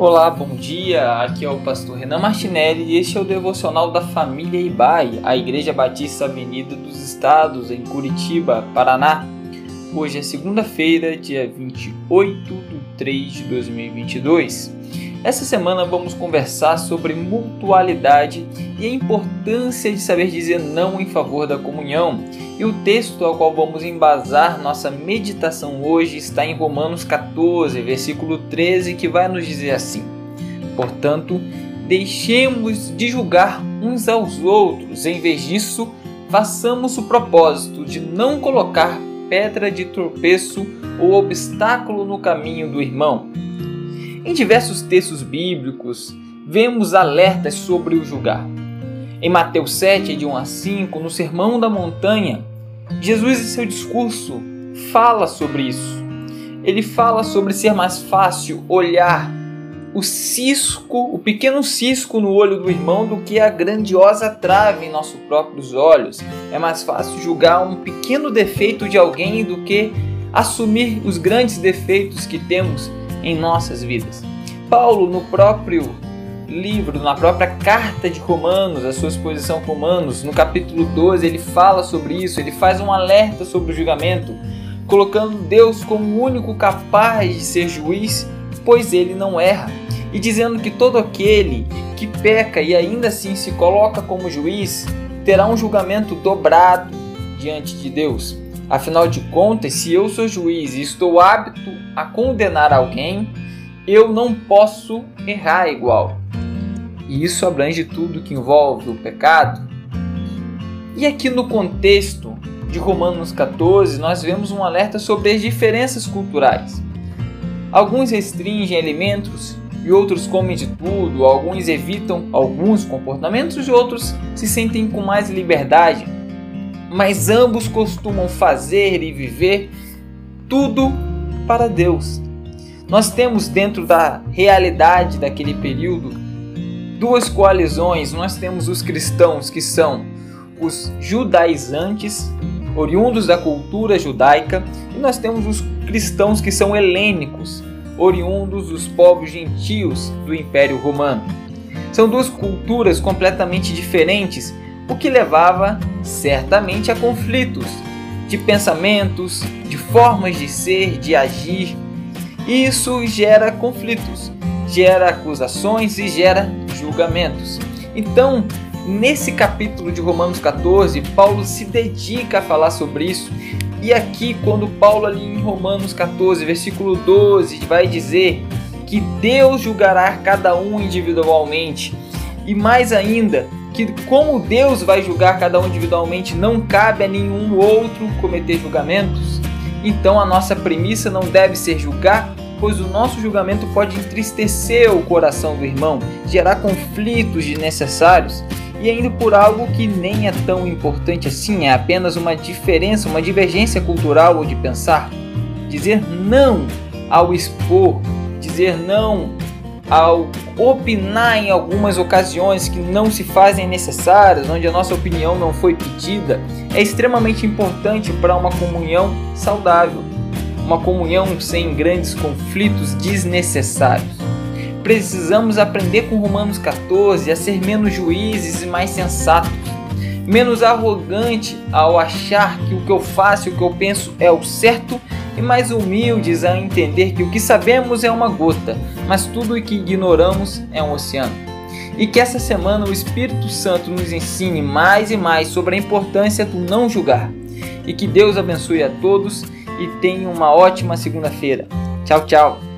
Olá, bom dia. Aqui é o pastor Renan Martinelli e este é o devocional da família Ibai, a Igreja Batista Avenida dos Estados, em Curitiba, Paraná. Hoje é segunda-feira, dia 28 de 3 de 2022. Essa semana vamos conversar sobre mutualidade e a importância de saber dizer não em favor da comunhão. E o texto ao qual vamos embasar nossa meditação hoje está em Romanos 14, versículo 13, que vai nos dizer assim: Portanto, deixemos de julgar uns aos outros, em vez disso, façamos o propósito de não colocar pedra de tropeço ou obstáculo no caminho do irmão em diversos textos bíblicos, vemos alertas sobre o julgar. Em Mateus 7, de 1 a 5, no Sermão da Montanha, Jesus, em seu discurso, fala sobre isso. Ele fala sobre ser mais fácil olhar o cisco, o pequeno cisco no olho do irmão do que a grandiosa trave em nossos próprios olhos. É mais fácil julgar um pequeno defeito de alguém do que assumir os grandes defeitos que temos em nossas vidas. Paulo, no próprio livro, na própria carta de Romanos, a sua exposição Romanos, no capítulo 12, ele fala sobre isso, ele faz um alerta sobre o julgamento, colocando Deus como o único capaz de ser juiz, pois ele não erra, e dizendo que todo aquele que peca e ainda assim se coloca como juiz terá um julgamento dobrado diante de Deus. Afinal de contas, se eu sou juiz e estou apto a condenar alguém, eu não posso errar igual. E isso abrange tudo que envolve o pecado. E aqui no contexto de Romanos 14, nós vemos um alerta sobre as diferenças culturais. Alguns restringem alimentos e outros comem de tudo, alguns evitam alguns comportamentos e outros se sentem com mais liberdade mas ambos costumam fazer e viver tudo para Deus. Nós temos dentro da realidade daquele período duas coalizões. Nós temos os cristãos que são os judaizantes, oriundos da cultura judaica, e nós temos os cristãos que são helênicos, oriundos dos povos gentios do Império Romano. São duas culturas completamente diferentes, o que levava certamente a conflitos de pensamentos, de formas de ser, de agir. E isso gera conflitos, gera acusações e gera julgamentos. Então, nesse capítulo de Romanos 14, Paulo se dedica a falar sobre isso. E aqui, quando Paulo, ali em Romanos 14, versículo 12, vai dizer que Deus julgará cada um individualmente, e mais ainda, que como Deus vai julgar cada um individualmente, não cabe a nenhum outro cometer julgamentos. Então a nossa premissa não deve ser julgar, pois o nosso julgamento pode entristecer o coração do irmão, gerar conflitos desnecessários e ainda por algo que nem é tão importante assim, é apenas uma diferença, uma divergência cultural ou de pensar. Dizer não ao expor, dizer não ao opinar em algumas ocasiões que não se fazem necessárias, onde a nossa opinião não foi pedida, é extremamente importante para uma comunhão saudável, uma comunhão sem grandes conflitos desnecessários. Precisamos aprender com Romanos 14 a ser menos juízes e mais sensatos, menos arrogante ao achar que o que eu faço e o que eu penso é o certo e mais humildes a entender que o que sabemos é uma gota, mas tudo o que ignoramos é um oceano. E que essa semana o Espírito Santo nos ensine mais e mais sobre a importância do não julgar. E que Deus abençoe a todos e tenha uma ótima segunda-feira. Tchau, tchau!